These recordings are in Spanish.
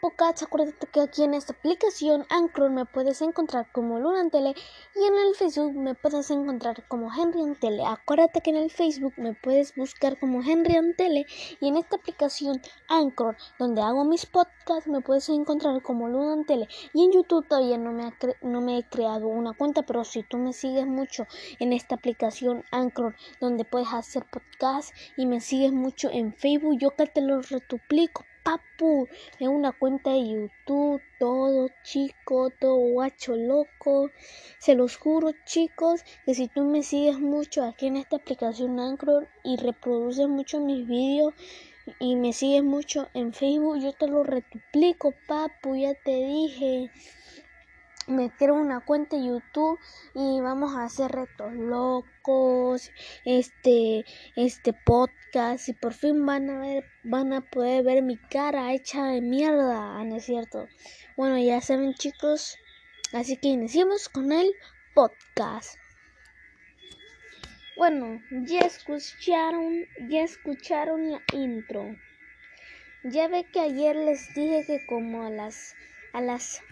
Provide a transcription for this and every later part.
podcast, acuérdate que aquí en esta aplicación Anchor me puedes encontrar como Luna Tele y en el Facebook me puedes encontrar como Henry Tele. Acuérdate que en el Facebook me puedes buscar como Henry Tele y en esta aplicación Anchor, donde hago mis podcasts, me puedes encontrar como Luna Tele. Y en YouTube todavía no me, no me he creado una cuenta, pero si tú me sigues mucho en esta aplicación Anchor, donde puedes hacer podcasts y me sigues mucho en Facebook, yo que te lo retuplico papu en una cuenta de YouTube, todo chico, todo guacho loco. Se los juro, chicos, que si tú me sigues mucho aquí en esta aplicación Anchor y reproduces mucho mis vídeos y me sigues mucho en Facebook, yo te lo retuplico, papu, ya te dije me creo una cuenta YouTube y vamos a hacer retos locos, este, este podcast y por fin van a ver, van a poder ver mi cara hecha de mierda, ¿no es cierto? Bueno, ya saben chicos, así que iniciemos con el podcast. Bueno, ya escucharon, ya escucharon la intro. Ya ve que ayer les dije que como a las a las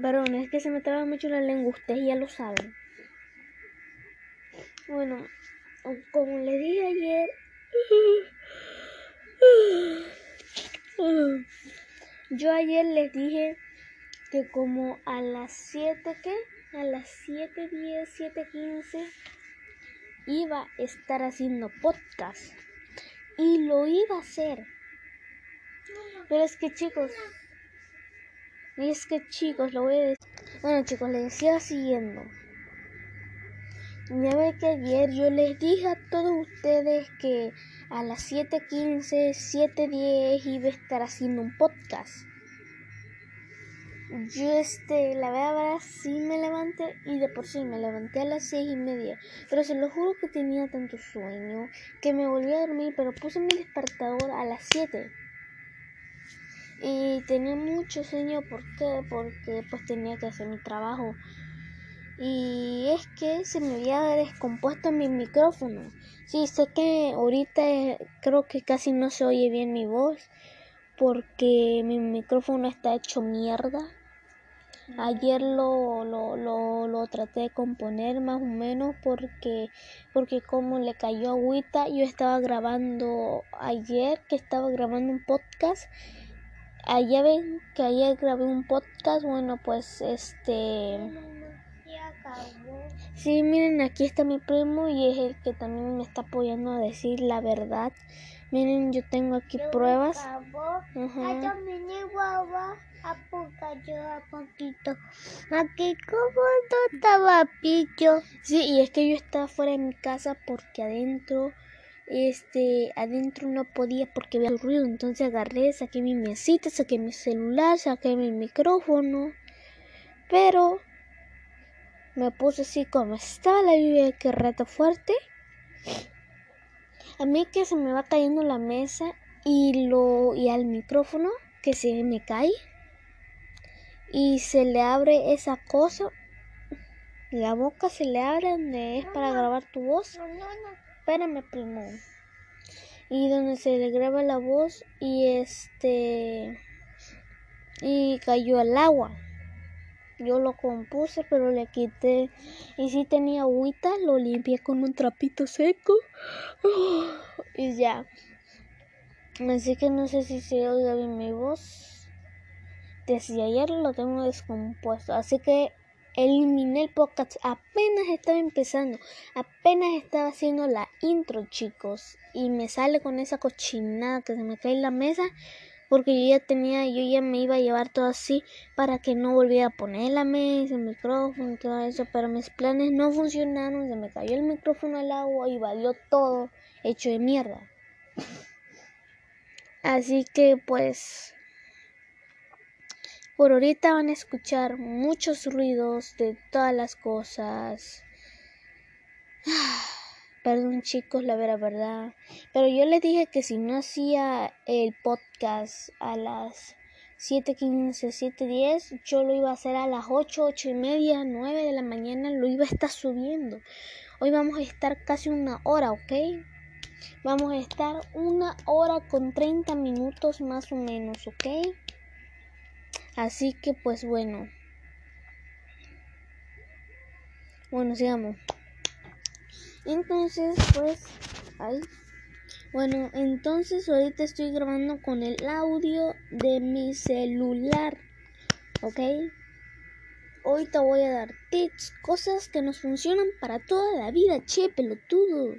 Perdón, es que se me traba mucho la lengua, ustedes ya lo saben. Bueno, como le dije ayer, yo ayer les dije que como a las 7, ¿qué? A las 7.10, 7.15 iba a estar haciendo podcast. Y lo iba a hacer. Pero es que chicos, y es que chicos, lo voy a decir. Bueno chicos, les decía siguiendo. Ya ve que ayer yo les dije a todos ustedes que a las 7.15, 7.10 iba a estar haciendo un podcast. Yo este, la verdad, sí me levanté y de por sí me levanté a las seis y media. Pero se lo juro que tenía tanto sueño que me volví a dormir, pero puse mi despertador a las 7 y tenía mucho sueño ¿por qué? porque pues tenía que hacer mi trabajo. Y es que se me había descompuesto mi micrófono. Sí sé que ahorita creo que casi no se oye bien mi voz porque mi micrófono está hecho mierda. Ayer lo, lo, lo, lo traté de componer más o menos porque porque como le cayó agüita yo estaba grabando ayer que estaba grabando un podcast allá ven que ayer grabé un podcast, bueno, pues este... Sí, miren, aquí está mi primo y es el que también me está apoyando a decir la verdad. Miren, yo tengo aquí pruebas. Aquí como no estaba pillo. Sí, y es que yo estaba fuera de mi casa porque adentro este adentro no podía porque había ruido. Entonces agarré saqué mi mesita saqué mi celular saqué mi micrófono. Pero me puse así como estaba la lluvia que rato fuerte. A mí que se me va cayendo la mesa y lo y al micrófono que se me cae. Y se le abre esa cosa. La boca se le abre donde es para grabar tu voz espérame primo. Y donde se le graba la voz y este y cayó al agua. Yo lo compuse pero le quité. Y si tenía agüita lo limpié con un trapito seco. Y ya. Así que no sé si se oye bien mi voz. Desde ayer lo tengo descompuesto. Así que eliminé el podcast. Apenas estaba empezando, apenas estaba haciendo la intro, chicos. Y me sale con esa cochinada que se me cae en la mesa. Porque yo ya tenía, yo ya me iba a llevar todo así para que no volviera a poner la mesa, el micrófono y todo eso. Pero mis planes no funcionaron, se me cayó el micrófono al agua y valió todo hecho de mierda. Así que pues por ahorita van a escuchar muchos ruidos de todas las cosas. Perdón chicos, la vera verdad. Pero yo les dije que si no hacía el podcast a las 7.15, 7.10, yo lo iba a hacer a las 8, 8 y media, 9 de la mañana, lo iba a estar subiendo. Hoy vamos a estar casi una hora, ¿ok? Vamos a estar una hora con 30 minutos más o menos, ¿ok? Así que pues bueno. Bueno, sigamos. Entonces, pues, ahí. Bueno, entonces ahorita estoy grabando con el audio de mi celular. ¿Ok? Te voy a dar tips, cosas que nos funcionan para toda la vida, che, pelotudo.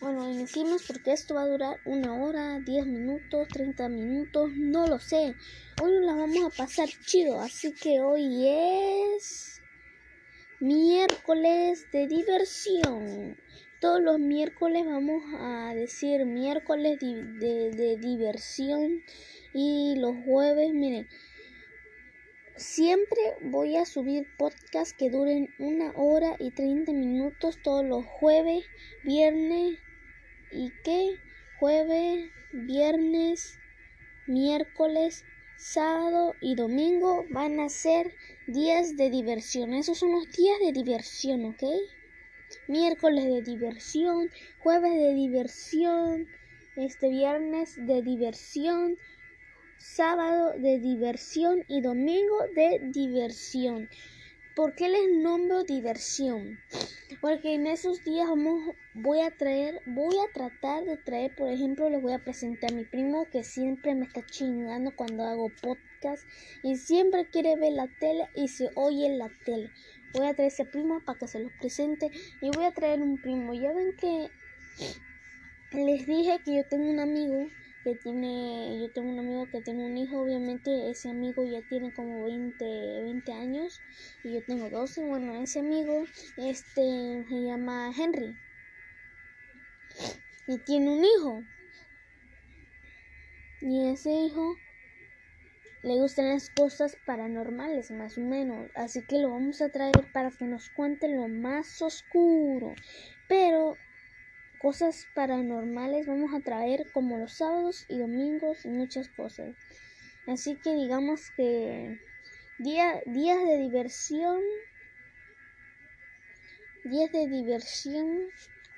Bueno, iniciemos porque esto va a durar una hora, 10 minutos, 30 minutos, no lo sé. Hoy nos la vamos a pasar chido, así que hoy es miércoles de diversión. Todos los miércoles vamos a decir miércoles de, de diversión y los jueves, miren, Siempre voy a subir podcasts que duren una hora y 30 minutos todos los jueves, viernes y qué jueves, viernes, miércoles, sábado y domingo van a ser días de diversión. Esos son los días de diversión, ¿ok? Miércoles de diversión, jueves de diversión, este viernes de diversión, sábado de diversión y domingo de diversión. ¿Por qué les nombro diversión? Porque en esos días vamos, voy a traer, voy a tratar de traer, por ejemplo, les voy a presentar a mi primo que siempre me está chingando cuando hago podcast y siempre quiere ver la tele y se oye la tele. Voy a traer ese primo para que se los presente y voy a traer un primo. Ya ven que les dije que yo tengo un amigo que tiene, yo tengo un amigo que tiene un hijo, obviamente ese amigo ya tiene como 20, 20 años y yo tengo 12, bueno, ese amigo este se llama Henry y tiene un hijo y ese hijo le gustan las cosas paranormales más o menos, así que lo vamos a traer para que nos cuente lo más oscuro, pero cosas paranormales vamos a traer como los sábados y domingos y muchas cosas. Así que digamos que día, días de diversión, días de diversión,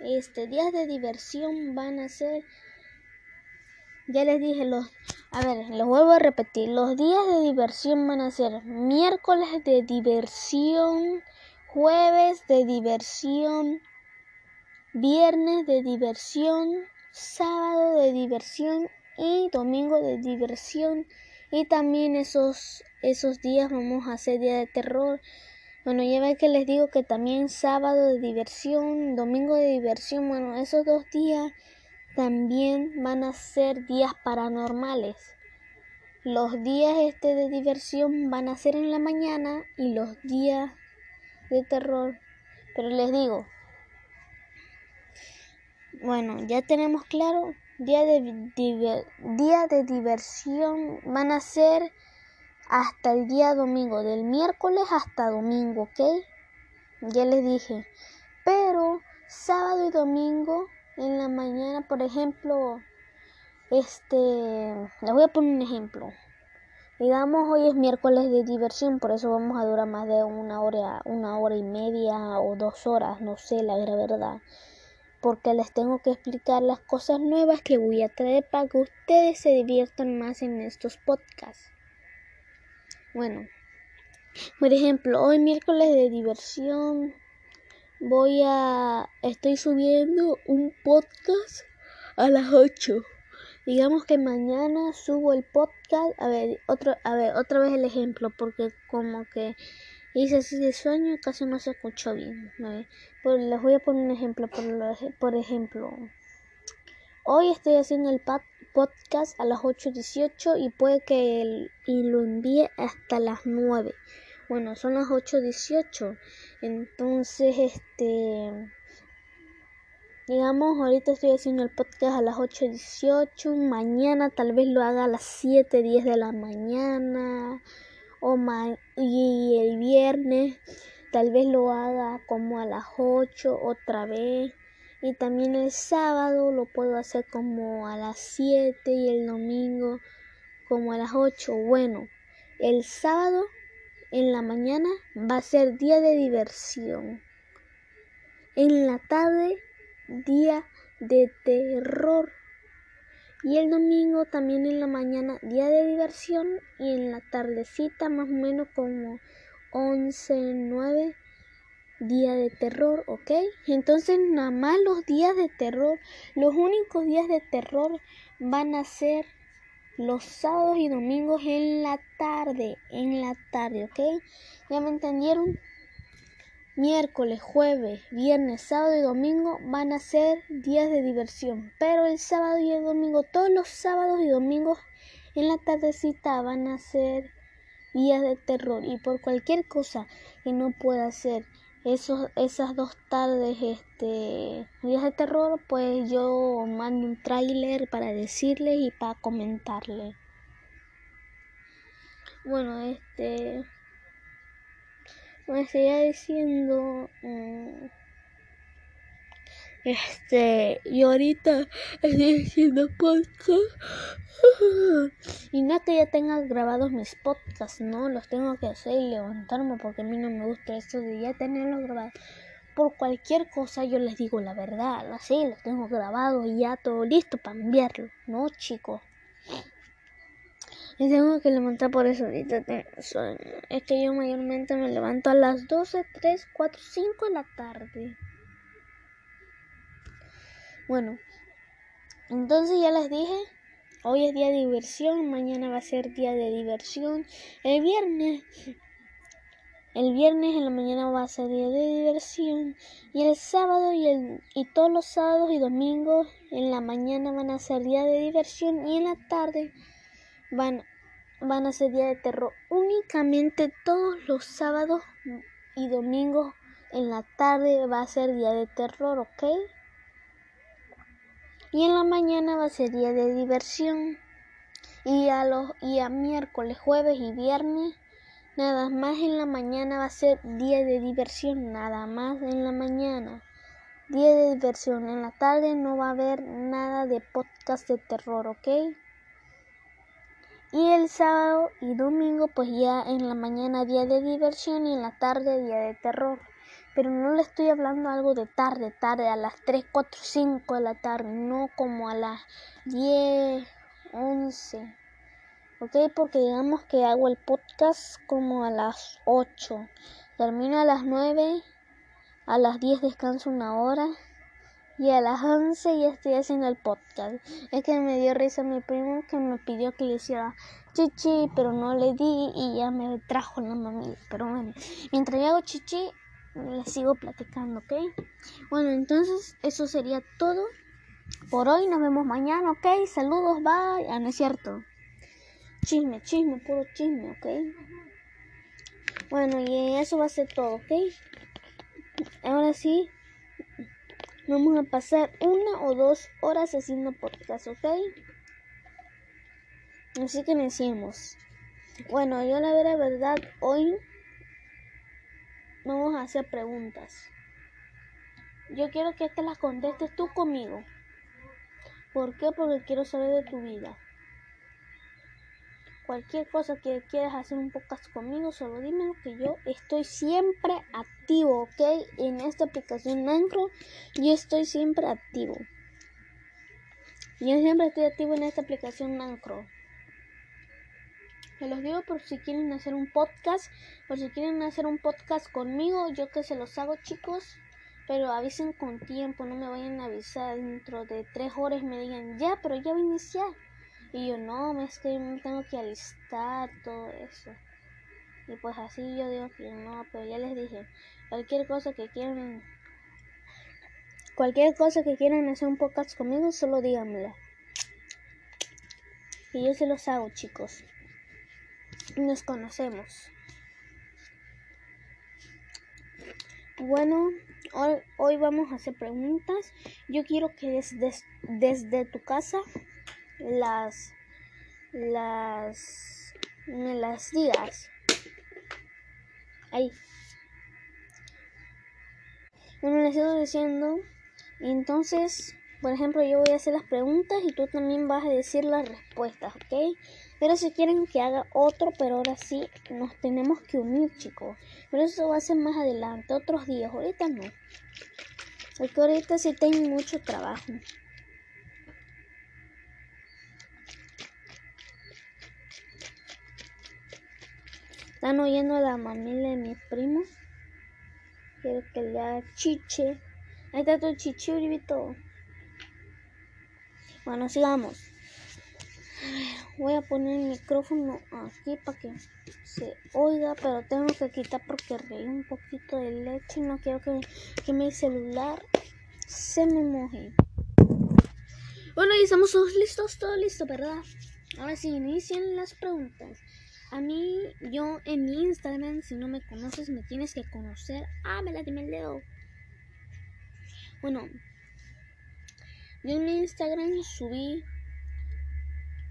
este, días de diversión van a ser, ya les dije los, a ver, los vuelvo a repetir, los días de diversión van a ser miércoles de diversión, jueves de diversión, viernes de diversión, sábado de diversión y domingo de diversión. Y también esos, esos días vamos a hacer día de terror. Bueno, ya ve que les digo que también sábado de diversión, domingo de diversión, bueno, esos dos días también van a ser días paranormales. Los días este de diversión van a ser en la mañana y los días de terror. Pero les digo, bueno, ya tenemos claro, día de, día de diversión van a ser hasta el día domingo, del miércoles hasta domingo, ¿ok? Ya les dije. Pero sábado y domingo en la mañana, por ejemplo, este, les voy a poner un ejemplo. Digamos, hoy es miércoles de diversión, por eso vamos a durar más de una hora, una hora y media o dos horas, no sé, la verdad porque les tengo que explicar las cosas nuevas que voy a traer para que ustedes se diviertan más en estos podcasts. Bueno, por ejemplo, hoy miércoles de diversión voy a estoy subiendo un podcast a las 8. Digamos que mañana subo el podcast, a ver, otro a ver, otra vez el ejemplo porque como que hice así de sueño casi no se escuchó bien. les voy a poner un ejemplo. Por, por ejemplo, hoy estoy haciendo el podcast a las 8.18 y puede que y lo envíe hasta las 9. Bueno, son las 8.18. Entonces, este... Digamos, ahorita estoy haciendo el podcast a las 8.18. Mañana tal vez lo haga a las 7.10 de la mañana o y el viernes tal vez lo haga como a las 8 otra vez y también el sábado lo puedo hacer como a las 7 y el domingo como a las 8 bueno el sábado en la mañana va a ser día de diversión en la tarde día de terror. Y el domingo también en la mañana día de diversión y en la tardecita más o menos como 11, 9 día de terror, ¿ok? Entonces nada más los días de terror, los únicos días de terror van a ser los sábados y domingos en la tarde, en la tarde, ¿ok? ¿Ya me entendieron? Miércoles, jueves, viernes, sábado y domingo van a ser días de diversión, pero el sábado y el domingo, todos los sábados y domingos en la tardecita van a ser días de terror y por cualquier cosa que no pueda ser esos, esas dos tardes, este, días de terror, pues yo mando un tráiler para decirles y para comentarles. Bueno, este, me seguía diciendo, mm, este, y ahorita estoy haciendo podcast. Y no es que ya tenga grabados mis podcasts, no, los tengo que hacer y levantarme porque a mí no me gusta eso de ya tenerlos grabados. Por cualquier cosa yo les digo la verdad, así los tengo grabados y ya todo listo para enviarlo, ¿no, chicos? Y tengo que levantar por eso ahorita Es que yo mayormente me levanto a las 12, 3, 4, 5 de la tarde. Bueno, entonces ya les dije, hoy es día de diversión, mañana va a ser día de diversión, el viernes, el viernes en la mañana va a ser día de diversión y el sábado y, el, y todos los sábados y domingos en la mañana van a ser día de diversión y en la tarde van, van a ser día de terror. Únicamente todos los sábados y domingos en la tarde va a ser día de terror, ¿ok? y en la mañana va a ser día de diversión y a los y a miércoles, jueves y viernes nada más en la mañana va a ser día de diversión, nada más en la mañana. Día de diversión, en la tarde no va a haber nada de podcast de terror, ¿ok? Y el sábado y domingo pues ya en la mañana día de diversión y en la tarde día de terror pero no le estoy hablando algo de tarde, tarde, a las 3, 4, 5 de la tarde, no como a las 10, 11. ¿Ok? Porque digamos que hago el podcast como a las 8. Termino a las 9, a las 10 descanso una hora y a las 11 ya estoy haciendo el podcast. Es que me dio risa mi primo que me pidió que le hiciera chichi, pero no le di y ya me trajo la mamila. Pero bueno, mientras yo hago chichi, les sigo platicando, ¿ok? Bueno, entonces eso sería todo por hoy. Nos vemos mañana, ¿ok? Saludos, bye. Ah, no es cierto. Chisme, chisme, puro chisme, ¿ok? Bueno, y eso va a ser todo, ¿ok? Ahora sí, vamos a pasar una o dos horas haciendo podcast, ¿ok? Así que decimos. Bueno, yo la verdad hoy vamos a hacer preguntas. Yo quiero que te las contestes tú conmigo. ¿Por qué? Porque quiero saber de tu vida. Cualquier cosa que quieras hacer un podcast conmigo, solo dímelo que yo estoy siempre activo, ¿ok? En esta aplicación Anchor, yo estoy siempre activo. Yo siempre estoy activo en esta aplicación Anchor. Se los digo por si quieren hacer un podcast, por si quieren hacer un podcast conmigo, yo que se los hago chicos, pero avisen con tiempo, no me vayan a avisar dentro de tres horas me digan ya, pero ya voy a iniciar. Y yo no, es que me tengo que alistar todo eso. Y pues así yo digo que no, pero ya les dije, cualquier cosa que quieran, cualquier cosa que quieran hacer un podcast conmigo, solo díganmela. Y yo se los hago chicos nos conocemos. Bueno, hoy, vamos a hacer preguntas. Yo quiero que desde, desde tu casa las las me las digas. Ahí. Bueno, les sigo diciendo. Entonces, por ejemplo, yo voy a hacer las preguntas y tú también vas a decir las respuestas, ¿ok? Pero si quieren que haga otro, pero ahora sí nos tenemos que unir, chicos. Pero eso va a ser más adelante, otros días. Ahorita no. Porque ahorita sí tengo mucho trabajo. Están oyendo a la familia de mi primo. Quiero que le haga chiche. Ahí está tu chiche, Uribito. Bueno, sigamos. Voy a poner el micrófono aquí para que se oiga, pero tengo que quitar porque reí un poquito de leche y no quiero que, que mi celular se me moje. Bueno, y estamos todos listos, todo listo, ¿verdad? Ahora sí, inician las preguntas. A mí, yo en mi Instagram, si no me conoces, me tienes que conocer. Ah, me la el dedo. Bueno, yo en mi Instagram subí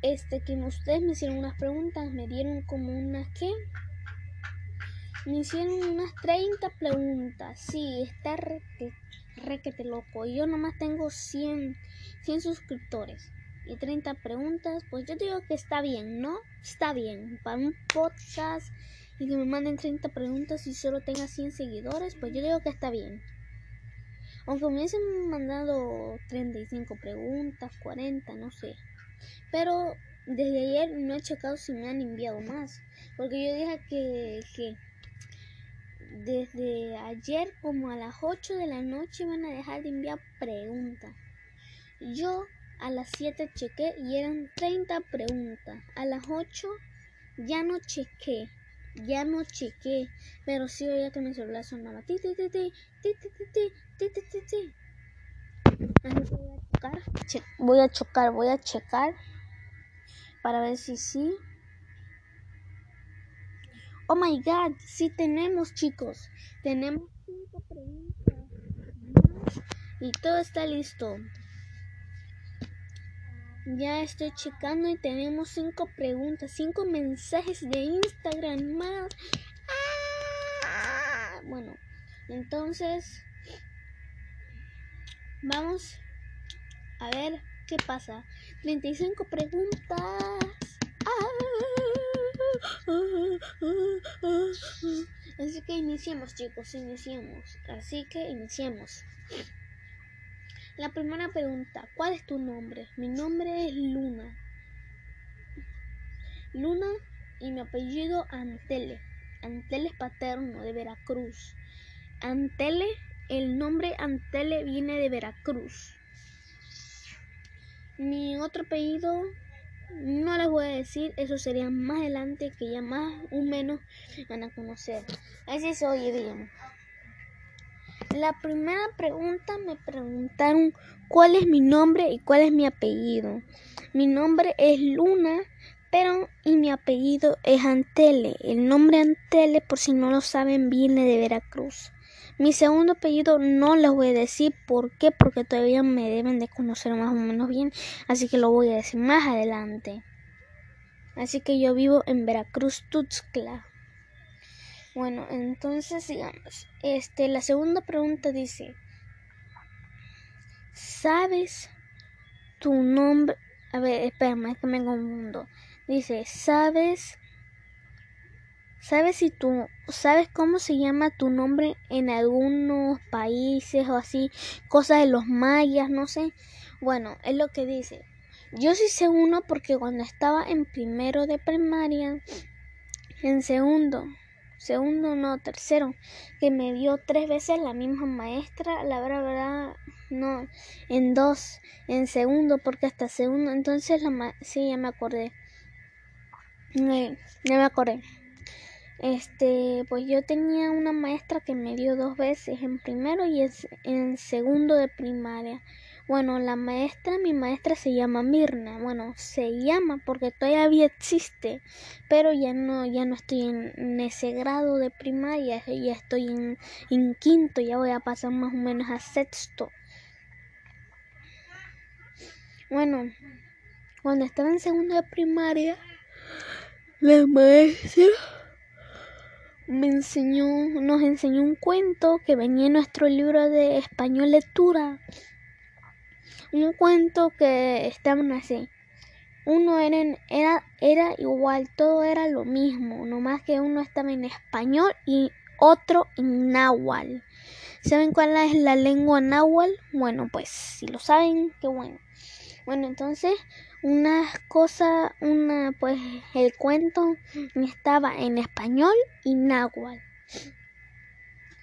este que ustedes me hicieron unas preguntas, me dieron como unas que me hicieron unas 30 preguntas. Sí, está requete loco. Yo nomás tengo 100 100 suscriptores y 30 preguntas, pues yo digo que está bien, ¿no? Está bien. Para un podcast y que me manden 30 preguntas y solo tenga 100 seguidores, pues yo digo que está bien. Aunque me hubiesen mandado 35 preguntas, 40, no sé. Pero desde ayer no he checado si me han enviado más. Porque yo dije que, que desde ayer como a las 8 de la noche van a dejar de enviar preguntas. Yo a las 7 chequé y eran 30 preguntas. A las 8 ya no chequé. Ya no chequé. Pero sí oía que mi celular sonaba. Ti, ti, ti, ti, ti, ti, ti, ti, ti, Voy a chocar, voy a checar para ver si sí. Oh my god, sí tenemos chicos. Tenemos 5 preguntas. Y todo está listo. Ya estoy checando y tenemos cinco preguntas, cinco mensajes de Instagram más. ¡Ah! Bueno, entonces vamos a ver qué pasa. 35 preguntas. Así que iniciemos, chicos, iniciemos. Así que iniciemos. La primera pregunta, ¿cuál es tu nombre? Mi nombre es Luna. Luna y mi apellido Antele. Antele es paterno de Veracruz. Antele, el nombre Antele viene de Veracruz. Mi otro apellido no les voy a decir, eso sería más adelante que ya más o menos van a conocer. Así se oye bien. La primera pregunta me preguntaron cuál es mi nombre y cuál es mi apellido. Mi nombre es Luna, pero y mi apellido es Antele. El nombre Antele, por si no lo saben, viene de Veracruz. Mi segundo apellido no les voy a decir por qué, porque todavía me deben de conocer más o menos bien, así que lo voy a decir más adelante. Así que yo vivo en Veracruz, Tuxtla. Bueno, entonces sigamos. Este, la segunda pregunta dice, ¿sabes tu nombre? A ver, espérame, es que me confundo. Dice, ¿sabes? ¿Sabes si tú sabes cómo se llama tu nombre en algunos países o así? Cosas de los mayas, no sé. Bueno, es lo que dice. Yo sí sé uno porque cuando estaba en primero de primaria, en segundo, segundo no, tercero, que me dio tres veces la misma maestra, la verdad, verdad, no, en dos, en segundo, porque hasta segundo, entonces la sí, ya me acordé, eh, ya me acordé. Este, pues yo tenía una maestra que me dio dos veces, en primero y en segundo de primaria. Bueno, la maestra, mi maestra se llama Mirna. Bueno, se llama porque todavía existe, pero ya no, ya no estoy en, ese grado de primaria, ya estoy en, quinto, ya voy a pasar más o menos a sexto. Bueno, cuando estaba en segundo de primaria, la maestra me enseñó, nos enseñó un cuento que venía en nuestro libro de español lectura un cuento que estaban así. Uno era, era, era igual, todo era lo mismo, nomás que uno estaba en español y otro en náhuatl. ¿Saben cuál es la lengua náhuatl? Bueno, pues si lo saben, qué bueno. Bueno, entonces una cosa, una pues el cuento estaba en español y náhuatl.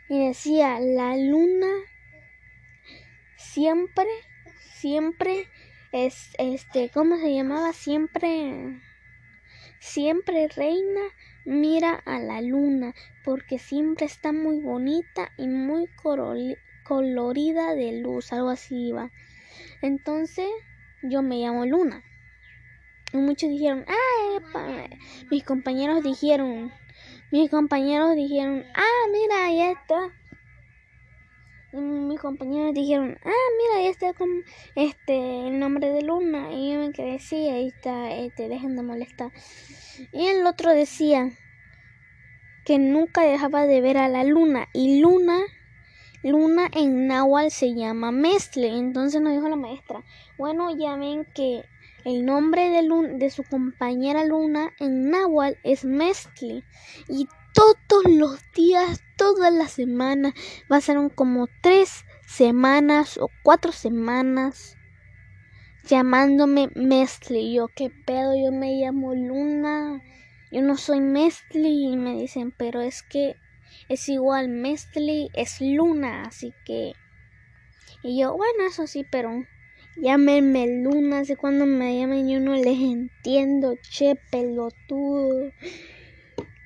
Y decía, la luna siempre, siempre es, este, ¿cómo se llamaba? Siempre, siempre reina mira a la luna porque siempre está muy bonita y muy colorida de luz, algo así va. Entonces yo me llamo Luna. Y muchos dijeron, ah, mis compañeros dijeron, mis compañeros dijeron, ah, mira, ahí está. Mis compañeros dijeron, ah, mira, ahí está con este el nombre de Luna. Y yo me quedé, ahí está, este, dejen de molestar. Y el otro decía que nunca dejaba de ver a la luna. Y Luna, Luna en náhuatl se llama Mestle. Entonces nos dijo la maestra, bueno, ya ven que el nombre de, de su compañera Luna en náhuatl es Mestle. Y todos los días, todas las semanas, ser como tres semanas o cuatro semanas llamándome Mestle. Yo, ¿qué pedo? Yo me llamo Luna. Yo no soy Mestle. Y me dicen, pero es que es igual. Mestle es Luna. Así que. Y yo, bueno, eso sí, pero Llámenme Luna, sé cuando me llamen yo no les entiendo, che, pelotudo.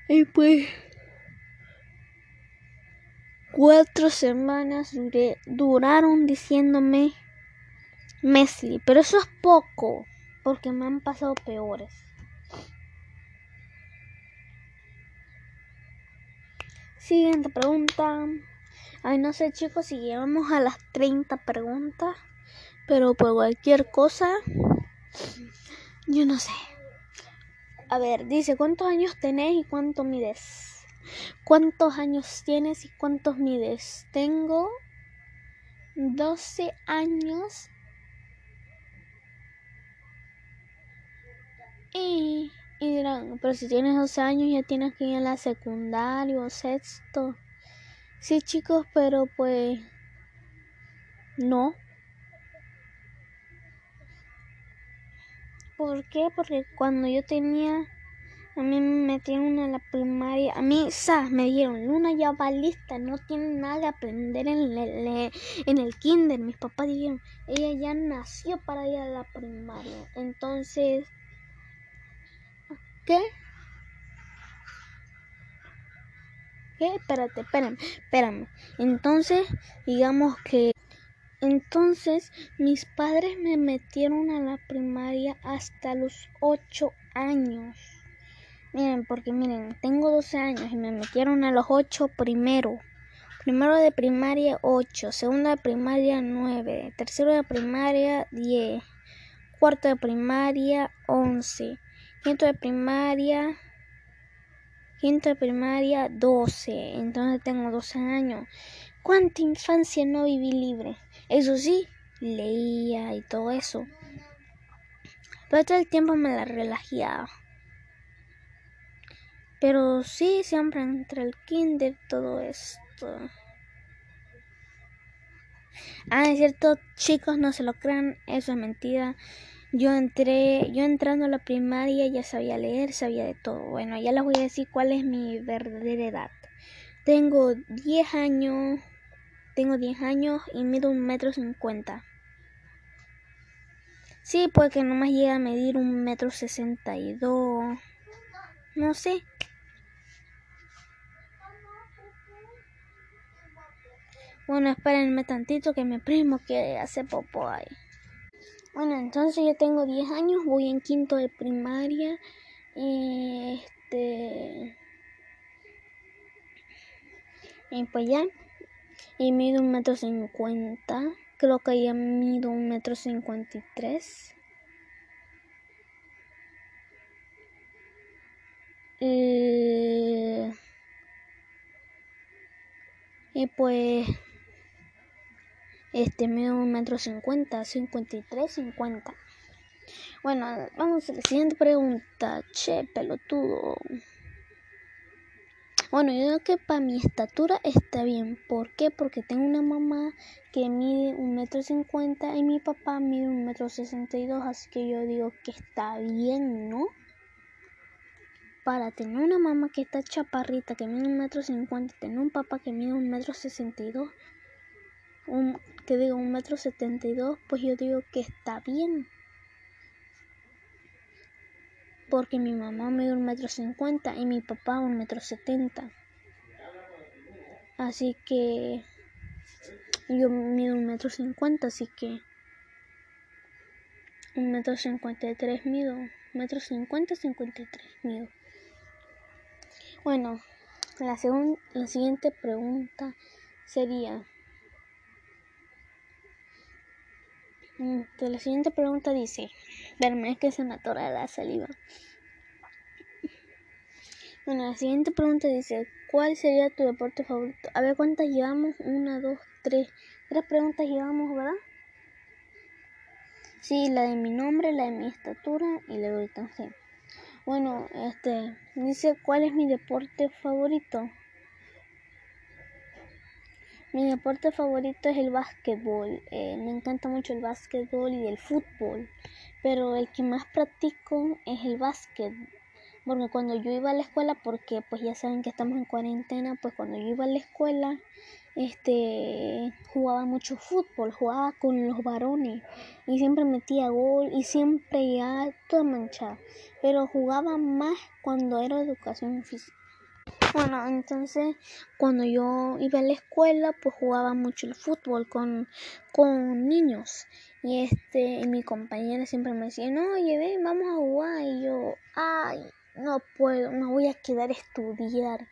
Y pues cuatro semanas duré, duraron diciéndome Mesli, pero eso es poco, porque me han pasado peores. Siguiente pregunta. Ay, no sé chicos si llegamos a las 30 preguntas. Pero por cualquier cosa, yo no sé. A ver, dice, ¿cuántos años tenés y cuánto mides? ¿Cuántos años tienes y cuántos mides? Tengo 12 años y, dirán, pero si tienes 12 años ya tienes que ir a la secundaria o sexto. Sí, chicos, pero pues no. ¿Por qué? Porque cuando yo tenía, a mí me metieron a la primaria, a mí, ¿sabes? Me dijeron, Luna ya va lista, no tiene nada de aprender en el, en el kinder. Mis papás dijeron, ella ya nació para ir a la primaria. Entonces, ¿qué? ¿Qué? Espérate, espérame, espérame. Entonces, digamos que entonces mis padres me metieron a la primaria hasta los 8 años. Miren, porque miren, tengo 12 años y me metieron a los 8 primero. Primero de primaria 8, segundo de primaria 9, tercero de primaria 10, cuarto de primaria 11, quinto de primaria quinto de primaria 12. Entonces tengo 12 años. ¿Cuánta infancia no viví libre? Eso sí, leía y todo eso. Pero todo el tiempo me la relajaba. Pero sí, siempre entre el kinder, todo esto. Ah, es cierto, chicos, no se lo crean, eso es mentira. Yo entré, yo entrando a la primaria ya sabía leer, sabía de todo. Bueno, ya les voy a decir cuál es mi verdadera edad. Tengo 10 años, tengo 10 años y mido un metro cincuenta. Sí, puede que nomás llegue a medir un metro sesenta y dos. No sé. Bueno, espérenme tantito que mi primo quiere hacer popo ahí. Bueno, entonces yo tengo 10 años, voy en quinto de primaria. Y este. Y pues ya y mido un metro cincuenta. Creo que ya mido un metro cincuenta y tres. Eh, y pues este mido un metro cincuenta, cincuenta y tres, cincuenta. Bueno, vamos a la siguiente pregunta. Che, pelotudo. Bueno, yo creo que para mi estatura está bien. ¿Por qué? Porque tengo una mamá que mide un metro cincuenta y mi papá mide un metro sesenta y dos, así que yo digo que está bien, ¿no? Para tener una mamá que está chaparrita, que mide un metro cincuenta, tener un papá que mide un metro sesenta y dos, un, que digo un metro setenta y dos, pues yo digo que está bien porque mi mamá mide un metro cincuenta y mi papá un metro setenta. Así que yo mido un metro cincuenta, así que un metro cincuenta y tres mido, metro cincuenta, cincuenta y tres mido. Bueno, la, la siguiente pregunta sería, la siguiente pregunta dice, verme que se me atora la saliva. Bueno, la siguiente pregunta dice, ¿cuál sería tu deporte favorito? A ver cuántas llevamos, una, dos, tres. Tres preguntas llevamos, ¿verdad? Sí, la de mi nombre, la de mi estatura y la de ahorita, sí. Bueno, este, dice, ¿cuál es mi deporte favorito? Mi deporte favorito es el básquetbol. Eh, me encanta mucho el básquetbol y el fútbol. Pero el que más practico es el básquet. Porque cuando yo iba a la escuela, porque pues ya saben que estamos en cuarentena, pues cuando yo iba a la escuela, este jugaba mucho fútbol, jugaba con los varones y siempre metía gol y siempre ya toda manchada. Pero jugaba más cuando era educación física. Bueno, entonces cuando yo iba a la escuela, pues jugaba mucho el fútbol con, con niños. Y este, y mi compañera siempre me decía, no, oye, ven, vamos a jugar. Y yo, ay, no puedo, me voy a quedar a estudiar.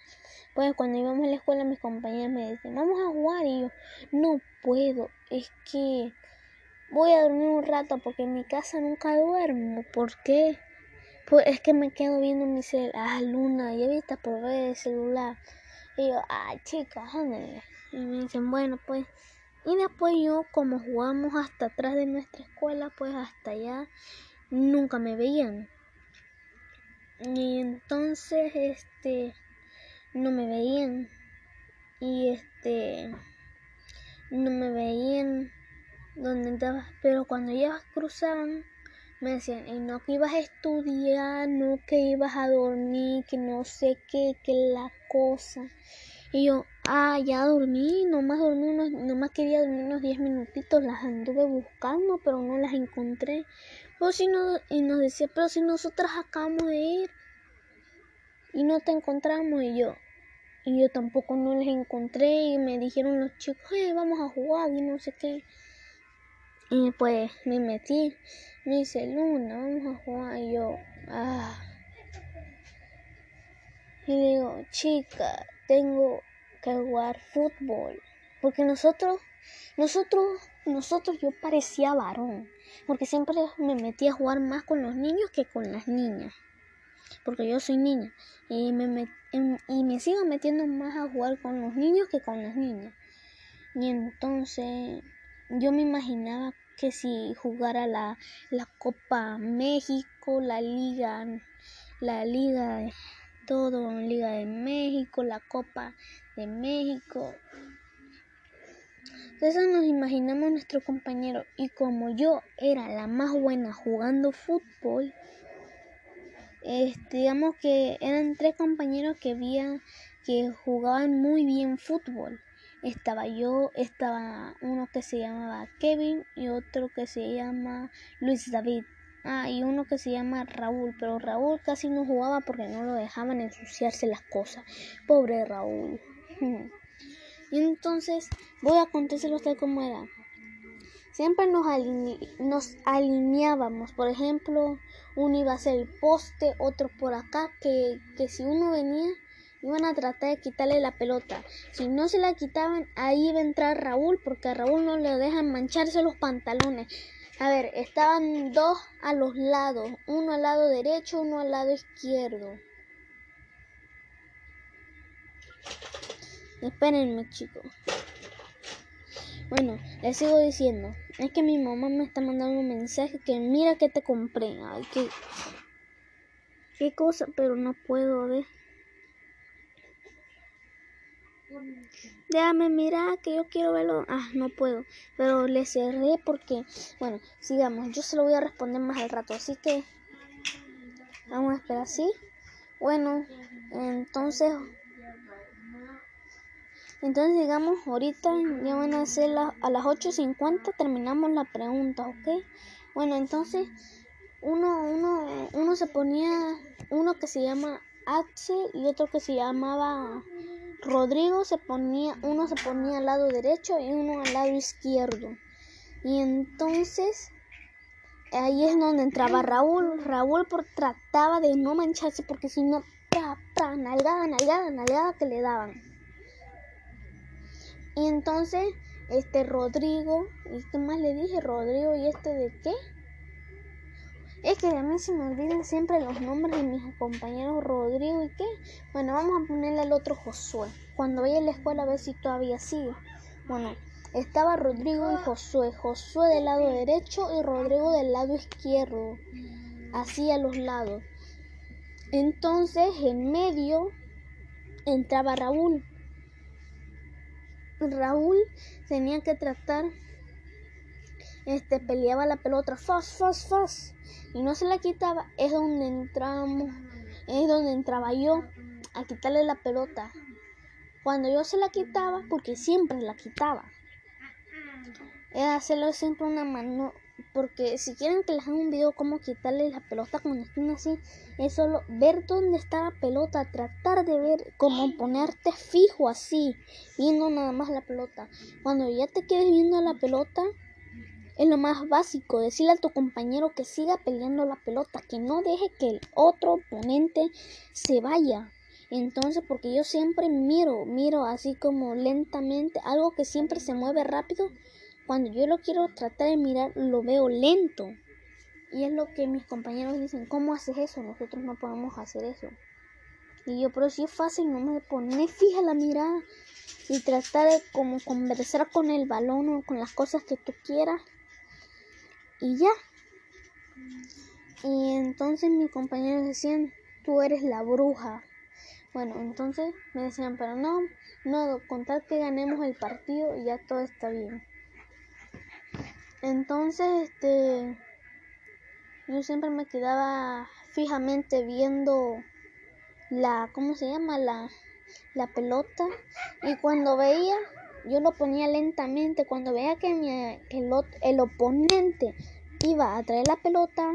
Pues cuando íbamos a la escuela, mis compañeros me decían, vamos a jugar. Y yo, no puedo, es que voy a dormir un rato porque en mi casa nunca duermo. ¿Por qué? Pues es que me quedo viendo mi celular, ah, Luna, ya viste por ver el celular. Y yo, ay, chicas, Y me dicen, bueno, pues. Y después yo, como jugamos hasta atrás de nuestra escuela, pues hasta allá, nunca me veían. Y entonces, este, no me veían. Y este, no me veían donde estaba. Pero cuando ellas cruzaban, me decían, y no que ibas a estudiar, no que ibas a dormir, que no sé qué, que la cosa. Y yo, ah, ya dormí, nomás dormí unos, nomás quería dormir unos 10 minutitos, las anduve buscando, pero no las encontré. O si no, y nos decía, pero si nosotras acabamos de ir y no te encontramos y yo, y yo tampoco no les encontré y me dijeron los chicos, hey, vamos a jugar y no sé qué. Y pues me metí, me dice Luna, vamos a jugar y yo, ah. Y digo, chica, tengo que jugar fútbol. Porque nosotros, nosotros, nosotros yo parecía varón. Porque siempre me metí a jugar más con los niños que con las niñas. Porque yo soy niña. Y me, y me sigo metiendo más a jugar con los niños que con las niñas. Y entonces yo me imaginaba que si jugara la, la Copa México, la Liga, la Liga de todo, Liga de México, la Copa de México. Eso nos imaginamos nuestro compañero y como yo era la más buena jugando fútbol, este, digamos que eran tres compañeros que había que jugaban muy bien fútbol. Estaba yo, estaba uno que se llamaba Kevin y otro que se llama Luis David. Ah, y uno que se llama Raúl, pero Raúl casi no jugaba porque no lo dejaban ensuciarse las cosas. Pobre Raúl. Y entonces voy a contárselo a usted cómo era. Siempre nos, nos alineábamos, por ejemplo, uno iba a ser el poste, otro por acá, que, que si uno venía, iban a tratar de quitarle la pelota. Si no se la quitaban, ahí iba a entrar Raúl, porque a Raúl no le dejan mancharse los pantalones. A ver, estaban dos a los lados, uno al lado derecho, uno al lado izquierdo. Espérenme, chicos. Bueno, les sigo diciendo. Es que mi mamá me está mandando un mensaje que mira que te compré. Ay, qué, qué cosa, pero no puedo ver. Déjame mirar que yo quiero verlo. Ah, no puedo. Pero le cerré porque, bueno, sigamos. Yo se lo voy a responder más al rato. Así que vamos a esperar así. Bueno, entonces, entonces digamos, ahorita ya van a ser a las 8.50 terminamos la pregunta, ¿ok? Bueno, entonces uno, uno, uno se ponía, uno que se llama Axel y otro que se llamaba Rodrigo se ponía, uno se ponía al lado derecho y uno al lado izquierdo. Y entonces ahí es donde entraba Raúl. Raúl por, trataba de no mancharse porque si no, pra, pra, nalgada, nalgada, nalgada que le daban. Y entonces, este Rodrigo, ¿y qué más le dije? Rodrigo, ¿y este de qué? Es que a mí se me olvidan siempre los nombres de mis compañeros Rodrigo y qué. Bueno, vamos a ponerle al otro Josué. Cuando vaya a la escuela a ver si todavía sigue. Bueno, estaba Rodrigo y Josué. Josué del lado derecho y Rodrigo del lado izquierdo. Así a los lados. Entonces, en medio entraba Raúl. Raúl tenía que tratar este peleaba la pelota fast fast fast y no se la quitaba es donde entramos es donde entraba yo a quitarle la pelota. Cuando yo se la quitaba porque siempre la quitaba era hacerlo siempre una mano porque si quieren que les haga un video cómo quitarle la pelota cuando estén así es solo ver dónde está la pelota tratar de ver cómo ponerte fijo así viendo nada más la pelota. Cuando ya te quedes viendo la pelota es lo más básico, decirle a tu compañero que siga peleando la pelota, que no deje que el otro oponente se vaya. Entonces, porque yo siempre miro, miro así como lentamente, algo que siempre se mueve rápido, cuando yo lo quiero tratar de mirar, lo veo lento. Y es lo que mis compañeros dicen, ¿cómo haces eso? Nosotros no podemos hacer eso. Y yo, pero si es fácil, no me pone fija la mirada y tratar de como conversar con el balón o con las cosas que tú quieras y ya. Y entonces mis compañeros decían, tú eres la bruja. Bueno, entonces me decían, pero no, no, contar que ganemos el partido y ya todo está bien. Entonces, este, yo siempre me quedaba fijamente viendo la, ¿cómo se llama? La, la pelota. Y cuando veía yo lo ponía lentamente. Cuando veía que el, el oponente iba a traer la pelota,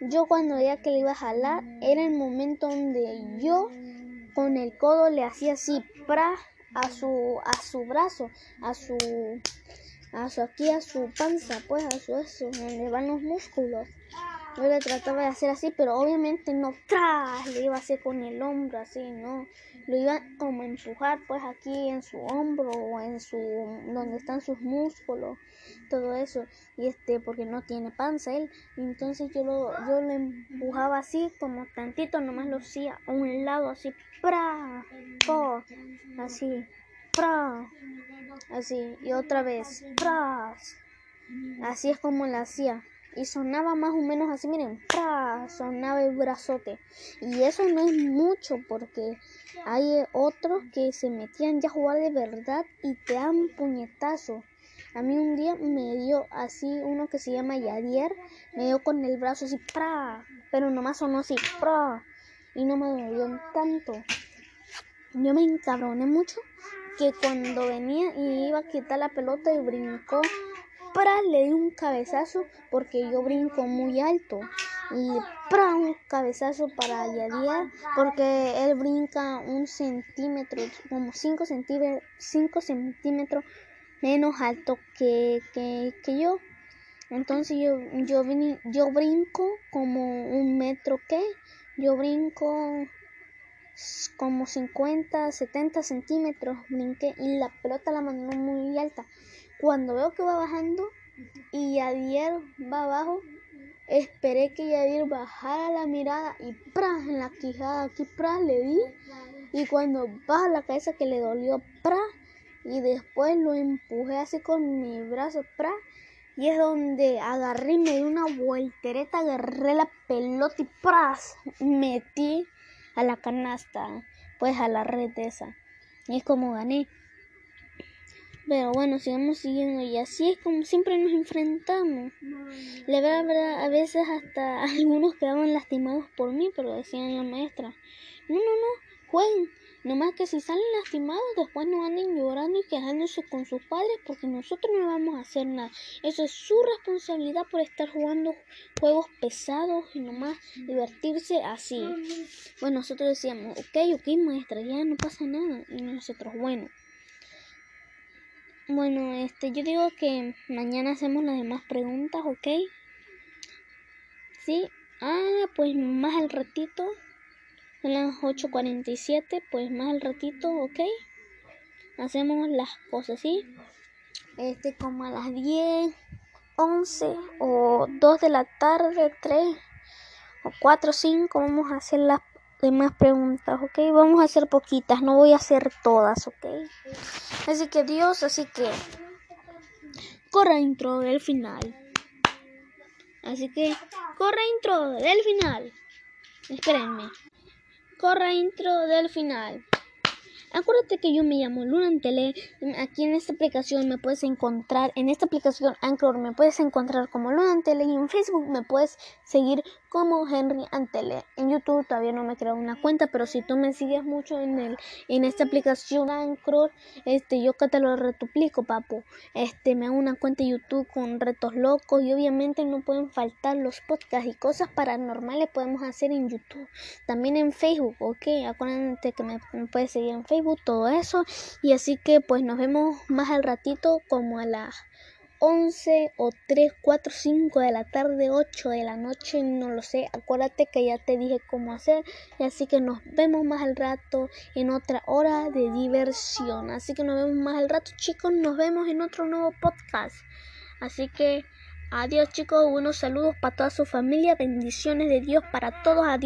yo cuando veía que le iba a jalar, era el momento donde yo con el codo le hacía así, pra, a su, a su brazo, a su, a su, aquí a su panza, pues a su eso, donde van los músculos. Yo le trataba de hacer así, pero obviamente no, tras, le iba a hacer con el hombro, así, ¿no? lo iba como a empujar pues aquí en su hombro o en su donde están sus músculos todo eso. Y este porque no tiene panza él. Entonces yo lo yo lo empujaba así como tantito nomás lo hacía a un lado así pra po, así pra así y otra vez pra así es como lo hacía y sonaba más o menos así, miren, sonaba el brazote. Y eso no es mucho porque hay otros que se metían ya a jugar de verdad y te dan puñetazo. A mí un día me dio así uno que se llama Yadier, me dio con el brazo así, ¡pra! pero nomás sonó así, ¡pra! y no me dolió tanto. Yo me encabroné mucho que cuando venía y iba a quitar la pelota y brincó ¡Pra! le di un cabezazo porque yo brinco muy alto. Y ¡pra! un cabezazo para Yadier porque él brinca un centímetro, como 5 centímetros, centímetros menos alto que, que, yo. Entonces yo, yo, yo brinco como un metro que yo brinco como 50, 70 centímetros brinqué y la pelota la mandó muy alta. Cuando veo que va bajando y Yadier va abajo, esperé que Yadier bajara la mirada y ¡pra! en la quijada aquí ¡pra! le di. Y cuando baja la cabeza que le dolió ¡pra! y después lo empujé así con mi brazo ¡pra! y es donde agarré me di una voltereta, agarré la pelota y ¡pras! metí a la canasta, pues a la red esa. Y es como gané. Pero bueno, sigamos siguiendo y así es como siempre nos enfrentamos. La verdad, a veces hasta algunos quedaban lastimados por mí, pero decían la maestra, no, no, no, jueguen. Nomás que si salen lastimados, después no anden llorando y quejándose con sus padres porque nosotros no vamos a hacer nada. Eso es su responsabilidad por estar jugando juegos pesados y nomás divertirse así. Bueno, nosotros decíamos, ok, ok, maestra, ya no pasa nada. Y nosotros, bueno. Bueno, este, yo digo que mañana hacemos las demás preguntas, ¿ok? Sí. Ah, pues más al ratito. Son las 8.47, pues más al ratito, ¿ok? Hacemos las cosas, ¿sí? Este, como a las 10, 11 o 2 de la tarde, 3 o 4, 5, vamos a hacer las demás preguntas, ¿ok? Vamos a hacer poquitas, no voy a hacer todas, ¿ok? Así que Dios, así que corra intro del final. Así que corra intro del final. Espérenme. Corra intro del final. Acuérdate que yo me llamo Luna Tele. Aquí en esta aplicación me puedes encontrar, en esta aplicación Anchor me puedes encontrar como Luna Tele y en Facebook me puedes seguir como Henry Antele. En YouTube todavía no me he creado una cuenta, pero si tú me sigues mucho en el en esta aplicación Anchor, este yo que te lo retuplico, papu. Este me hago una cuenta de YouTube con retos locos y obviamente no pueden faltar los podcasts y cosas paranormales podemos hacer en YouTube. También en Facebook, ¿ok? Acuérdate que me puedes seguir en Facebook todo eso. Y así que pues nos vemos más al ratito como a las 11 o 3, 4, 5 de la tarde, 8 de la noche, no lo sé. Acuérdate que ya te dije cómo hacer. Y así que nos vemos más al rato en otra hora de diversión. Así que nos vemos más al rato chicos. Nos vemos en otro nuevo podcast. Así que adiós chicos. Buenos saludos para toda su familia. Bendiciones de Dios para todos. Adiós.